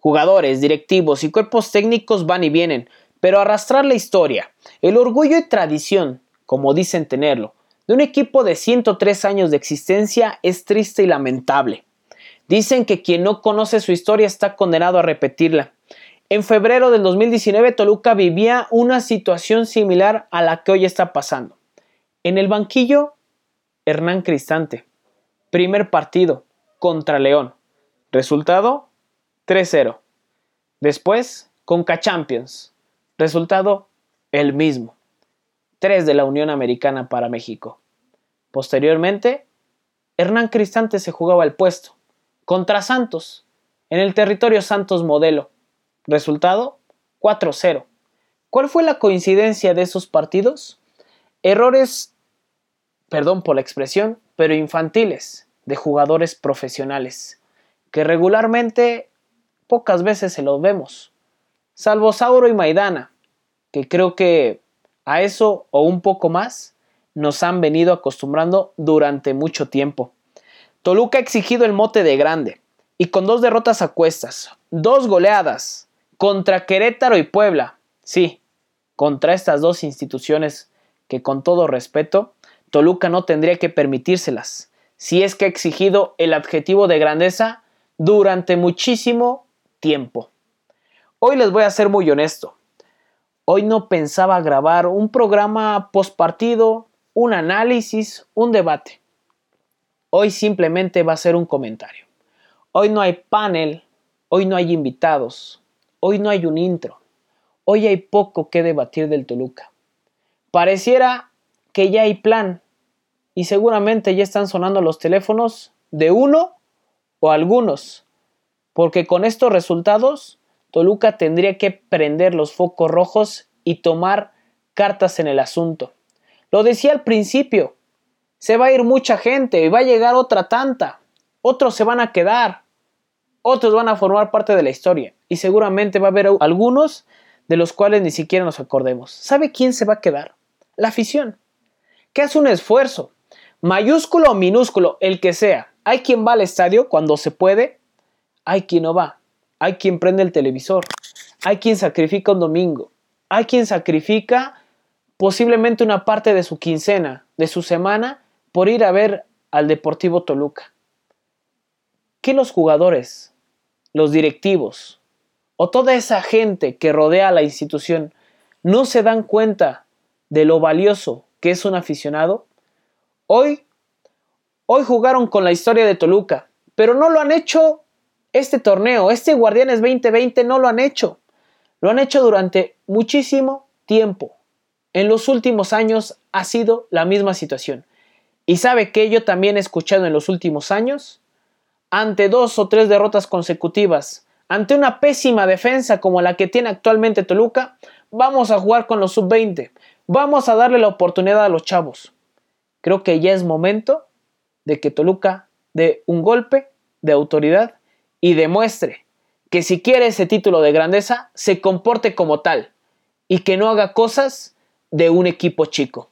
Jugadores, directivos y cuerpos técnicos van y vienen, pero arrastrar la historia, el orgullo y tradición, como dicen tenerlo, de un equipo de 103 años de existencia es triste y lamentable. Dicen que quien no conoce su historia está condenado a repetirla. En febrero del 2019 Toluca vivía una situación similar a la que hoy está pasando. En el banquillo, Hernán Cristante. Primer partido contra León. Resultado 3-0. Después, Conca Champions. Resultado el mismo. 3 de la Unión Americana para México. Posteriormente, Hernán Cristante se jugaba el puesto contra Santos en el territorio Santos Modelo. Resultado 4-0. ¿Cuál fue la coincidencia de esos partidos? Errores, perdón por la expresión, pero infantiles de jugadores profesionales, que regularmente pocas veces se los vemos, salvo Sauro y Maidana, que creo que a eso o un poco más nos han venido acostumbrando durante mucho tiempo. Toluca ha exigido el mote de grande y con dos derrotas a cuestas, dos goleadas contra Querétaro y Puebla, sí, contra estas dos instituciones que con todo respeto, Toluca no tendría que permitírselas, si es que ha exigido el adjetivo de grandeza durante muchísimo tiempo. Hoy les voy a ser muy honesto. Hoy no pensaba grabar un programa post partido, un análisis, un debate. Hoy simplemente va a ser un comentario. Hoy no hay panel, hoy no hay invitados, hoy no hay un intro, hoy hay poco que debatir del Toluca. Pareciera que ya hay plan y seguramente ya están sonando los teléfonos de uno o algunos, porque con estos resultados Toluca tendría que prender los focos rojos y tomar cartas en el asunto. Lo decía al principio, se va a ir mucha gente y va a llegar otra tanta. Otros se van a quedar, otros van a formar parte de la historia y seguramente va a haber algunos de los cuales ni siquiera nos acordemos. ¿Sabe quién se va a quedar? La afición, que hace un esfuerzo, mayúsculo o minúsculo, el que sea. Hay quien va al estadio cuando se puede, hay quien no va. Hay quien prende el televisor. Hay quien sacrifica un domingo. Hay quien sacrifica posiblemente una parte de su quincena, de su semana, por ir a ver al Deportivo Toluca. ¿Qué los jugadores, los directivos o toda esa gente que rodea a la institución no se dan cuenta de lo valioso que es un aficionado? Hoy, hoy jugaron con la historia de Toluca, pero no lo han hecho este torneo, este Guardianes 2020 no lo han hecho. Lo han hecho durante muchísimo tiempo. En los últimos años ha sido la misma situación. ¿Y sabe que yo también he escuchado en los últimos años? Ante dos o tres derrotas consecutivas, ante una pésima defensa como la que tiene actualmente Toluca, vamos a jugar con los sub-20. Vamos a darle la oportunidad a los chavos. Creo que ya es momento de que Toluca dé un golpe de autoridad y demuestre que si quiere ese título de grandeza, se comporte como tal y que no haga cosas de un equipo chico.